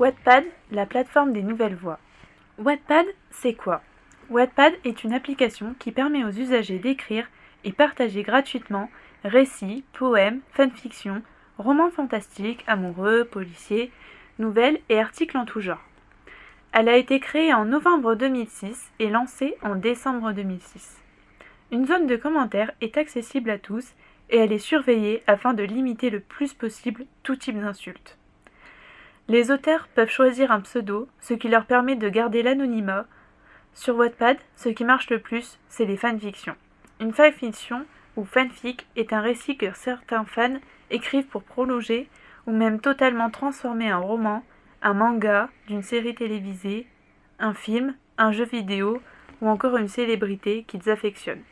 Wattpad, la plateforme des nouvelles voix. Wattpad, c'est quoi? Wattpad est une application qui permet aux usagers d'écrire et partager gratuitement récits, poèmes, fanfictions, romans fantastiques, amoureux, policiers, nouvelles et articles en tout genre. Elle a été créée en novembre 2006 et lancée en décembre 2006. Une zone de commentaires est accessible à tous et elle est surveillée afin de limiter le plus possible tout type d'insultes. Les auteurs peuvent choisir un pseudo, ce qui leur permet de garder l'anonymat. Sur Wattpad, ce qui marche le plus, c'est les fanfictions. Une fanfiction ou fanfic est un récit que certains fans écrivent pour prolonger ou même totalement transformer un roman, un manga, d'une série télévisée, un film, un jeu vidéo ou encore une célébrité qu'ils affectionnent.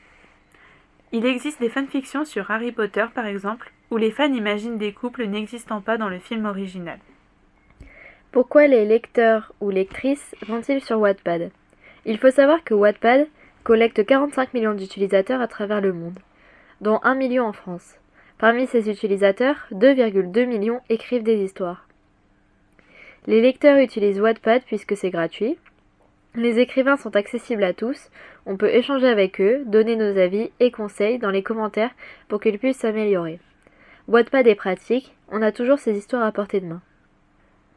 Il existe des fanfictions sur Harry Potter par exemple, où les fans imaginent des couples n'existant pas dans le film original. Pourquoi les lecteurs ou lectrices vont-ils sur Wattpad? Il faut savoir que Wattpad collecte 45 millions d'utilisateurs à travers le monde, dont 1 million en France. Parmi ces utilisateurs, 2,2 millions écrivent des histoires. Les lecteurs utilisent Wattpad puisque c'est gratuit. Les écrivains sont accessibles à tous, on peut échanger avec eux, donner nos avis et conseils dans les commentaires pour qu'ils puissent s'améliorer. Wattpad est pratique, on a toujours ses histoires à portée de main.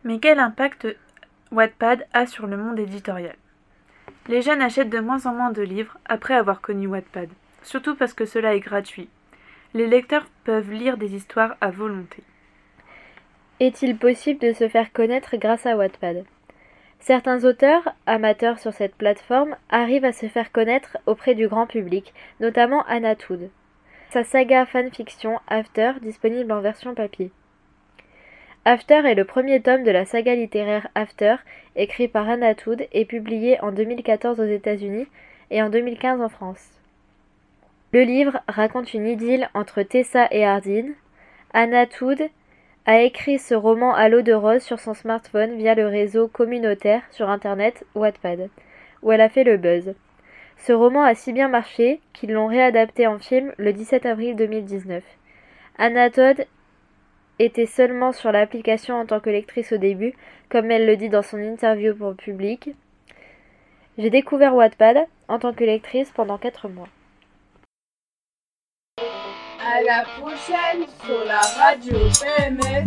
Mais quel impact Wattpad a sur le monde éditorial? Les jeunes achètent de moins en moins de livres après avoir connu Wattpad, surtout parce que cela est gratuit. Les lecteurs peuvent lire des histoires à volonté. Est-il possible de se faire connaître grâce à Wattpad? Certains auteurs, amateurs sur cette plateforme, arrivent à se faire connaître auprès du grand public, notamment Anna Tood. Sa saga fanfiction After, disponible en version papier. After est le premier tome de la saga littéraire After, écrit par Anna Tood et publié en 2014 aux États-Unis et en 2015 en France. Le livre raconte une idylle entre Tessa et Hardin. Anna Tood a écrit ce roman à l'eau de rose sur son smartphone via le réseau communautaire sur internet Wattpad, où elle a fait le buzz. Ce roman a si bien marché qu'ils l'ont réadapté en film le 17 avril 2019. Anna Todd était seulement sur l'application en tant que lectrice au début, comme elle le dit dans son interview pour le public. J'ai découvert Wattpad en tant que lectrice pendant 4 mois. À la prochaine sur la radio PMF